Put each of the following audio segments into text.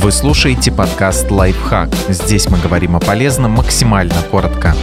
Вы слушаете подкаст «Лайфхак». Здесь мы говорим о полезном максимально коротко.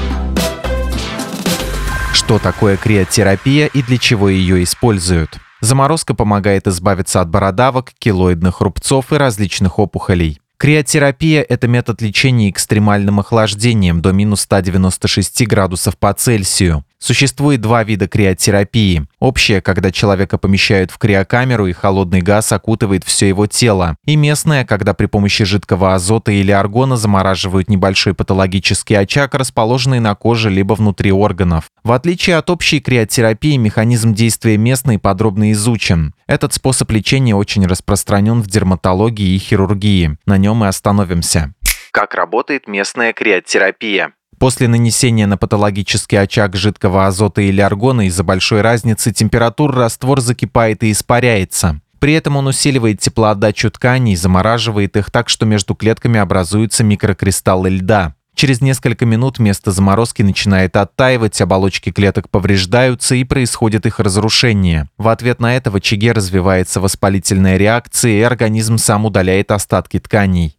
Что такое криотерапия и для чего ее используют? Заморозка помогает избавиться от бородавок, килоидных рубцов и различных опухолей. Криотерапия – это метод лечения экстремальным охлаждением до минус 196 градусов по Цельсию. Существует два вида криотерапии. Общая, когда человека помещают в криокамеру и холодный газ окутывает все его тело. И местная, когда при помощи жидкого азота или аргона замораживают небольшой патологический очаг, расположенный на коже либо внутри органов. В отличие от общей криотерапии, механизм действия местной подробно изучен. Этот способ лечения очень распространен в дерматологии и хирургии. На нем и остановимся. Как работает местная криотерапия? После нанесения на патологический очаг жидкого азота или аргона из-за большой разницы температур раствор закипает и испаряется. При этом он усиливает теплоотдачу тканей, замораживает их так, что между клетками образуются микрокристаллы льда. Через несколько минут место заморозки начинает оттаивать, оболочки клеток повреждаются и происходит их разрушение. В ответ на это в очаге развивается воспалительная реакция, и организм сам удаляет остатки тканей.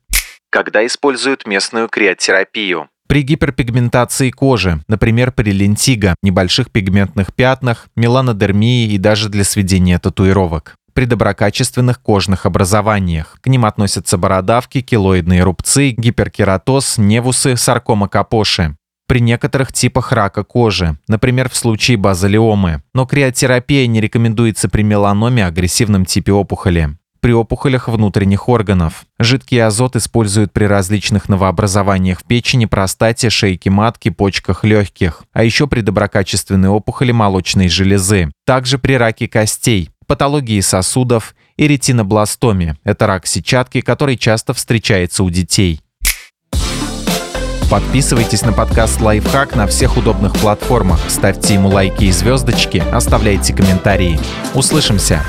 Когда используют местную криотерапию? При гиперпигментации кожи, например, при лентиго, небольших пигментных пятнах, меланодермии и даже для сведения татуировок. При доброкачественных кожных образованиях. К ним относятся бородавки, килоидные рубцы, гиперкератоз, невусы, саркома капоши при некоторых типах рака кожи, например, в случае базалиомы. Но криотерапия не рекомендуется при меланоме агрессивном типе опухоли при опухолях внутренних органов. Жидкий азот используют при различных новообразованиях в печени, простате, шейке матки, почках легких, а еще при доброкачественной опухоли молочной железы. Также при раке костей, патологии сосудов и ретинобластоме. Это рак сетчатки, который часто встречается у детей. Подписывайтесь на подкаст «Лайфхак» на всех удобных платформах, ставьте ему лайки и звездочки, оставляйте комментарии. Услышимся!